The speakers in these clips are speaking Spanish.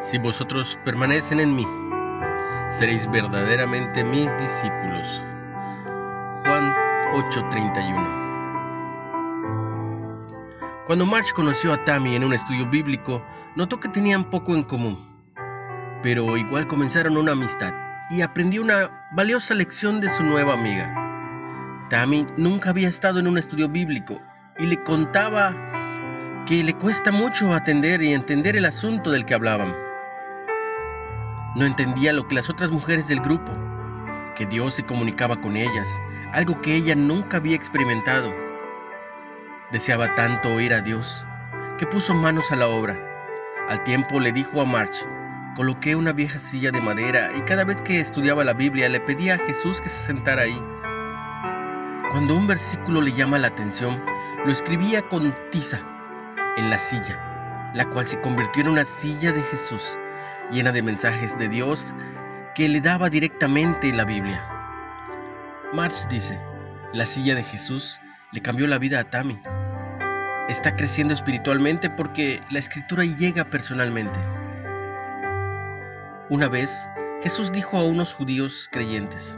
Si vosotros permanecen en mí, seréis verdaderamente mis discípulos. Juan 8:31 Cuando March conoció a Tammy en un estudio bíblico, notó que tenían poco en común, pero igual comenzaron una amistad y aprendió una valiosa lección de su nueva amiga. Tammy nunca había estado en un estudio bíblico y le contaba que le cuesta mucho atender y entender el asunto del que hablaban. No entendía lo que las otras mujeres del grupo, que Dios se comunicaba con ellas, algo que ella nunca había experimentado. Deseaba tanto oír a Dios, que puso manos a la obra. Al tiempo le dijo a March, coloqué una vieja silla de madera y cada vez que estudiaba la Biblia le pedía a Jesús que se sentara ahí. Cuando un versículo le llama la atención, lo escribía con tiza en la silla, la cual se convirtió en una silla de Jesús llena de mensajes de Dios que le daba directamente la Biblia. March dice, la silla de Jesús le cambió la vida a Tammy. Está creciendo espiritualmente porque la escritura llega personalmente. Una vez, Jesús dijo a unos judíos creyentes,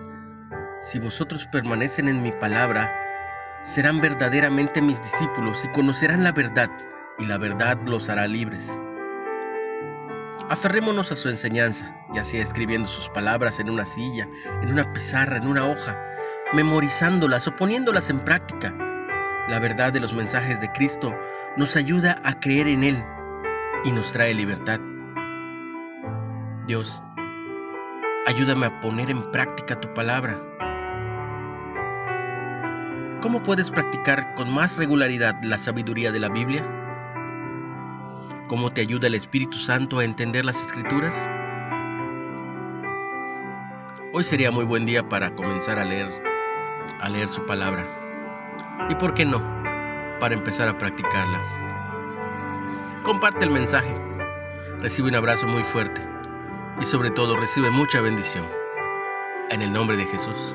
si vosotros permanecen en mi palabra, serán verdaderamente mis discípulos y conocerán la verdad, y la verdad los hará libres. Aferrémonos a su enseñanza, ya sea escribiendo sus palabras en una silla, en una pizarra, en una hoja, memorizándolas o poniéndolas en práctica. La verdad de los mensajes de Cristo nos ayuda a creer en Él y nos trae libertad. Dios, ayúdame a poner en práctica tu palabra. ¿Cómo puedes practicar con más regularidad la sabiduría de la Biblia? ¿Cómo te ayuda el Espíritu Santo a entender las escrituras? Hoy sería muy buen día para comenzar a leer, a leer su palabra. ¿Y por qué no? Para empezar a practicarla. Comparte el mensaje. Recibe un abrazo muy fuerte y sobre todo recibe mucha bendición. En el nombre de Jesús.